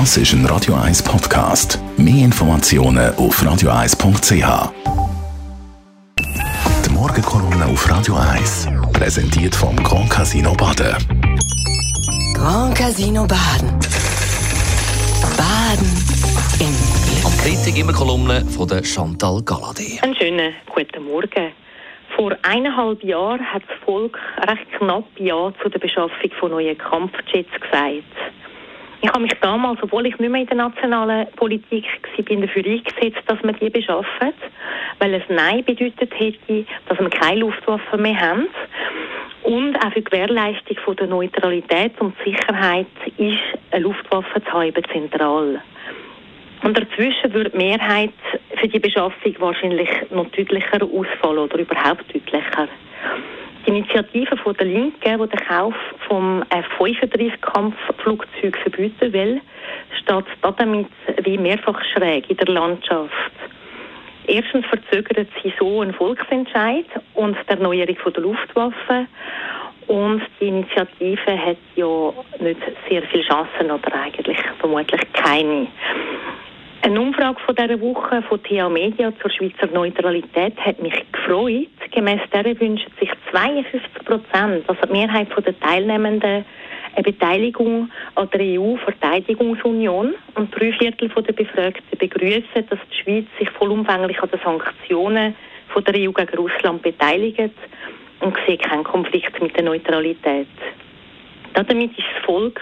Das ist ein Radio 1 Podcast. Mehr Informationen auf radio1.ch. Die Morgenkolumne auf Radio 1 präsentiert vom Grand Casino Baden. Grand Casino Baden. Baden im Glück. Am Freitag immer Kolumne von der Chantal Galadé. Einen schönen guten Morgen. Vor eineinhalb Jahren hat das Volk recht knapp Ja zu der Beschaffung von neuen Kampfjets gesagt. Ich habe mich damals, obwohl ich nicht mehr in der nationalen Politik war, dafür eingesetzt, dass wir die beschaffen, weil es Nein bedeutet hätte, dass wir keine Luftwaffen mehr haben. Und auch für die Gewährleistung von der Neutralität und Sicherheit ist eine Luftwaffe zu haben zentral. Und dazwischen würde die Mehrheit für die Beschaffung wahrscheinlich noch deutlicher ausfallen oder überhaupt deutlicher. Die Initiative von der Linken, die den Kauf vom F-35-Kampfflugzeug verbieten will, steht damit wie mehrfach schräg in der Landschaft. Erstens verzögert sie so einen Volksentscheid und die Erneuerung der Luftwaffe. Und die Initiative hat ja nicht sehr viele Chancen oder eigentlich vermutlich keine. Eine Umfrage von dieser Woche von TA Media zur Schweizer Neutralität hat mich gefreut. Gemäss der wünschen sich 52 Prozent, also die Mehrheit der Teilnehmenden, eine Beteiligung an der EU-Verteidigungsunion und drei Viertel der Befragten begrüßen, dass die Schweiz sich vollumfänglich an den Sanktionen von der EU gegen Russland beteiligt und sieht keinen Konflikt mit der Neutralität. Damit ist das Volk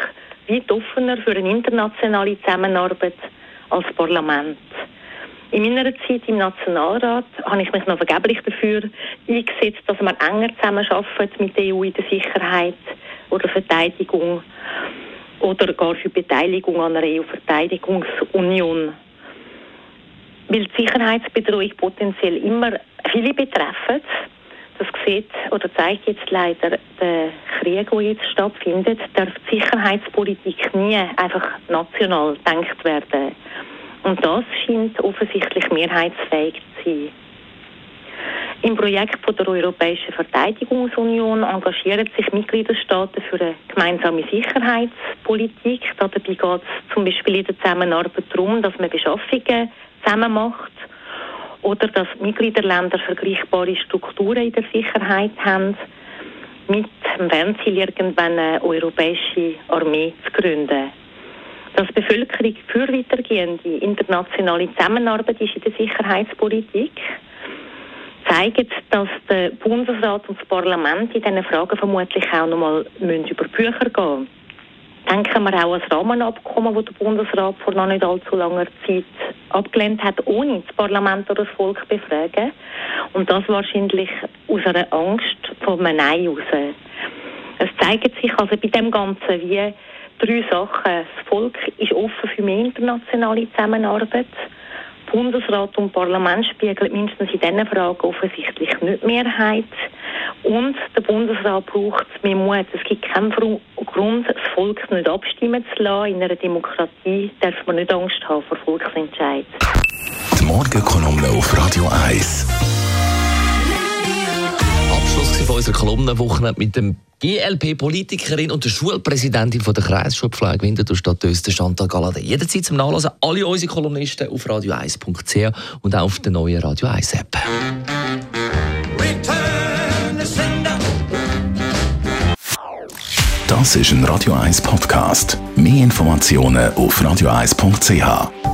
weit offener für eine internationale Zusammenarbeit als Parlament. In meiner Zeit im Nationalrat habe ich mich noch vergeblich dafür eingesetzt, dass wir enger zusammenarbeiten mit der EU in der Sicherheit oder Verteidigung oder gar für Beteiligung an einer EU-Verteidigungsunion. Weil die Sicherheitsbedrohung potenziell immer viele betreffen, das sieht oder zeigt jetzt leider der Krieg, der jetzt stattfindet, darf die Sicherheitspolitik nie einfach national gedacht werden. Und das scheint offensichtlich mehrheitsfähig zu sein. Im Projekt der Europäischen Verteidigungsunion engagieren sich Mitgliederstaaten für eine gemeinsame Sicherheitspolitik. Dabei geht es zum Beispiel in der Zusammenarbeit darum, dass man Beschaffungen zusammen macht oder dass Mitgliederländer vergleichbare Strukturen in der Sicherheit haben, mit dem Fernziel irgendwann eine europäische Armee zu gründen. Dass die Bevölkerung für weitergehende internationale Zusammenarbeit ist in der Sicherheitspolitik, zeigt, dass der Bundesrat und das Parlament in diesen Fragen vermutlich auch nochmal über Bücher gehen müssen. Denken wir auch an das Rahmenabkommen, das der Bundesrat vor noch nicht allzu langer Zeit abgelehnt hat, ohne das Parlament oder das Volk zu befragen. Und das wahrscheinlich aus einer Angst einem Nein heraus. Es zeigt sich also bei dem Ganzen wie drei Sachen. Das Volk ist offen für mehr internationale Zusammenarbeit. Bundesrat und Parlament spiegeln mindestens in diesen Fragen offensichtlich nicht Mehrheit. Und der Bundesrat braucht mehr Mut. Es gibt keinen Grund, das Volk nicht abstimmen zu lassen. In einer Demokratie darf man nicht Angst haben vor Volksentscheid. Die Morgenkolumne auf Radio 1. Abschluss von unserer Kolumnenwoche mit dem GLP-Politikerin und der Schulpräsidentin von der Kreisschulpflege Winterthur Stadt Öster, Chantal Galadé. Jederzeit zum Nachlesen alle unsere Kolumnisten auf radio1.ch und auch auf der neuen Radio 1 App. Das ist ein Radio 1 Podcast. Mehr Informationen auf radio1.ch.